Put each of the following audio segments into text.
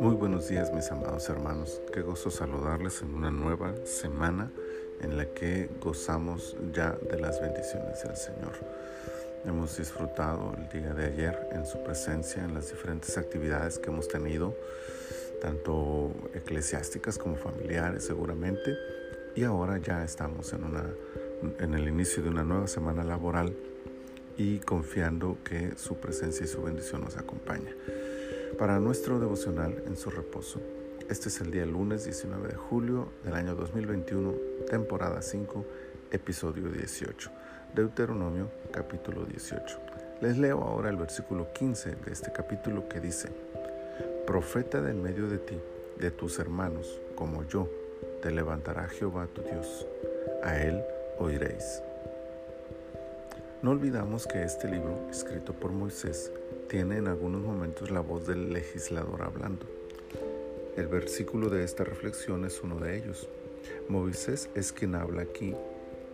Muy buenos días mis amados hermanos, qué gozo saludarles en una nueva semana en la que gozamos ya de las bendiciones del Señor. Hemos disfrutado el día de ayer en su presencia en las diferentes actividades que hemos tenido, tanto eclesiásticas como familiares seguramente, y ahora ya estamos en, una, en el inicio de una nueva semana laboral y confiando que su presencia y su bendición nos acompaña. Para nuestro devocional en su reposo, este es el día lunes 19 de julio del año 2021, temporada 5, episodio 18, Deuteronomio capítulo 18. Les leo ahora el versículo 15 de este capítulo que dice, Profeta de en medio de ti, de tus hermanos, como yo, te levantará Jehová tu Dios, a él oiréis. No olvidamos que este libro, escrito por Moisés, tiene en algunos momentos la voz del legislador hablando. El versículo de esta reflexión es uno de ellos. Moisés es quien habla aquí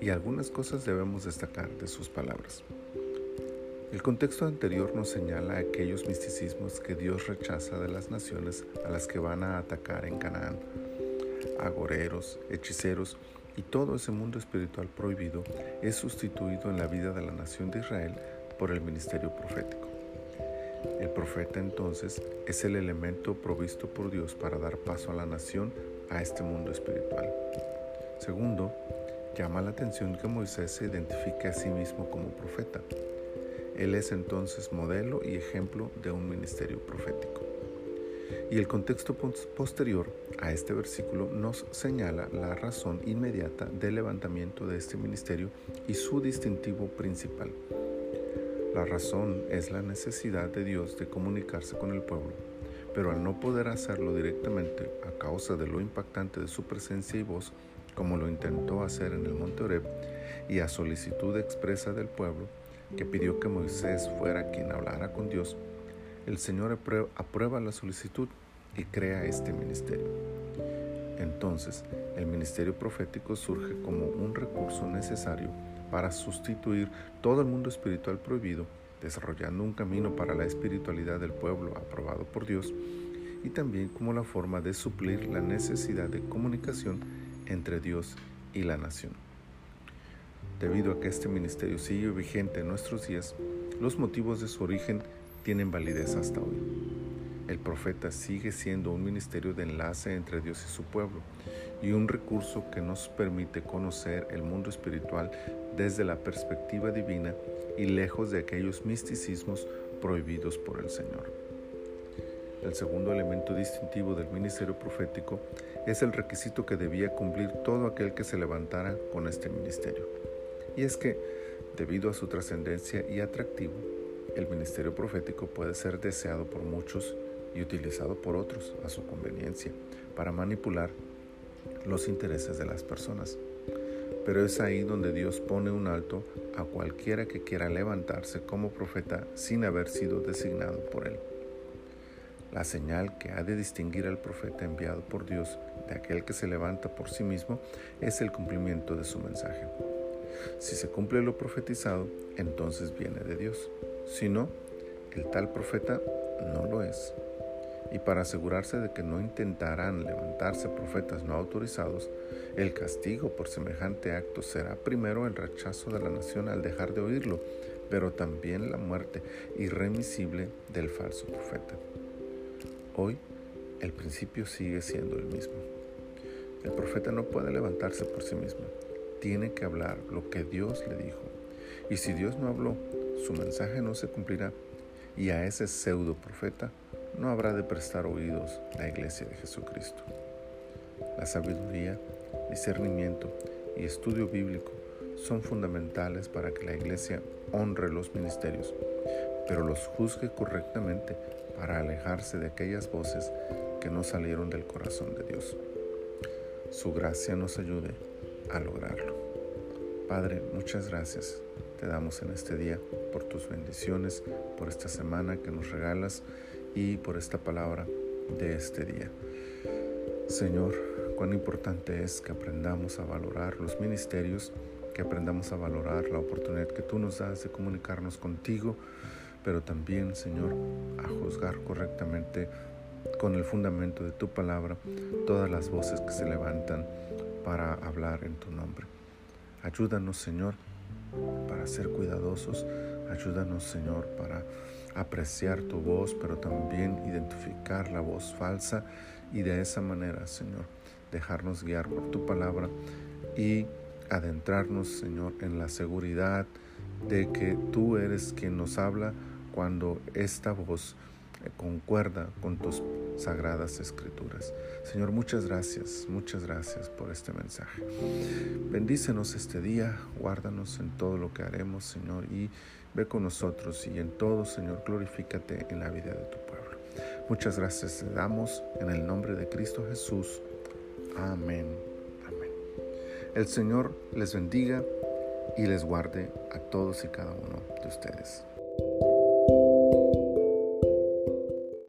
y algunas cosas debemos destacar de sus palabras. El contexto anterior nos señala aquellos misticismos que Dios rechaza de las naciones a las que van a atacar en Canaán. Agoreros, hechiceros y todo ese mundo espiritual prohibido es sustituido en la vida de la nación de Israel por el ministerio profético. El profeta entonces es el elemento provisto por Dios para dar paso a la nación a este mundo espiritual. Segundo, llama la atención que Moisés se identifique a sí mismo como profeta. Él es entonces modelo y ejemplo de un ministerio profético. Y el contexto posterior a este versículo nos señala la razón inmediata del levantamiento de este ministerio y su distintivo principal. La razón es la necesidad de Dios de comunicarse con el pueblo, pero al no poder hacerlo directamente a causa de lo impactante de su presencia y voz, como lo intentó hacer en el monte Oreb, y a solicitud expresa del pueblo, que pidió que Moisés fuera quien hablara con Dios, el Señor aprueba la solicitud y crea este ministerio. Entonces, el ministerio profético surge como un recurso necesario para sustituir todo el mundo espiritual prohibido, desarrollando un camino para la espiritualidad del pueblo aprobado por Dios y también como la forma de suplir la necesidad de comunicación entre Dios y la nación. Debido a que este ministerio sigue vigente en nuestros días, los motivos de su origen tienen validez hasta hoy. El profeta sigue siendo un ministerio de enlace entre Dios y su pueblo y un recurso que nos permite conocer el mundo espiritual desde la perspectiva divina y lejos de aquellos misticismos prohibidos por el Señor. El segundo elemento distintivo del ministerio profético es el requisito que debía cumplir todo aquel que se levantara con este ministerio. Y es que, debido a su trascendencia y atractivo, el ministerio profético puede ser deseado por muchos y utilizado por otros a su conveniencia para manipular los intereses de las personas. Pero es ahí donde Dios pone un alto a cualquiera que quiera levantarse como profeta sin haber sido designado por él. La señal que ha de distinguir al profeta enviado por Dios de aquel que se levanta por sí mismo es el cumplimiento de su mensaje. Si se cumple lo profetizado, entonces viene de Dios. Si no, el tal profeta no lo es y para asegurarse de que no intentarán levantarse profetas no autorizados, el castigo por semejante acto será primero el rechazo de la nación al dejar de oírlo, pero también la muerte irremisible del falso profeta. Hoy el principio sigue siendo el mismo. El profeta no puede levantarse por sí mismo, tiene que hablar lo que Dios le dijo. Y si Dios no habló, su mensaje no se cumplirá y a ese pseudo profeta no habrá de prestar oídos la iglesia de Jesucristo. La sabiduría, discernimiento y estudio bíblico son fundamentales para que la iglesia honre los ministerios, pero los juzgue correctamente para alejarse de aquellas voces que no salieron del corazón de Dios. Su gracia nos ayude a lograrlo. Padre, muchas gracias te damos en este día por tus bendiciones, por esta semana que nos regalas y por esta palabra de este día. Señor, cuán importante es que aprendamos a valorar los ministerios, que aprendamos a valorar la oportunidad que tú nos das de comunicarnos contigo, pero también, Señor, a juzgar correctamente con el fundamento de tu palabra todas las voces que se levantan para hablar en tu nombre. Ayúdanos, Señor, para ser cuidadosos. Ayúdanos, Señor, para apreciar tu voz, pero también identificar la voz falsa y de esa manera, Señor, dejarnos guiar por tu palabra y adentrarnos, Señor, en la seguridad de que tú eres quien nos habla cuando esta voz concuerda con tus sagradas escrituras. Señor, muchas gracias, muchas gracias por este mensaje. Bendícenos este día, guárdanos en todo lo que haremos, Señor, y ve con nosotros y en todo, Señor, glorifícate en la vida de tu pueblo. Muchas gracias le damos en el nombre de Cristo Jesús. Amén. Amén. El Señor les bendiga y les guarde a todos y cada uno de ustedes.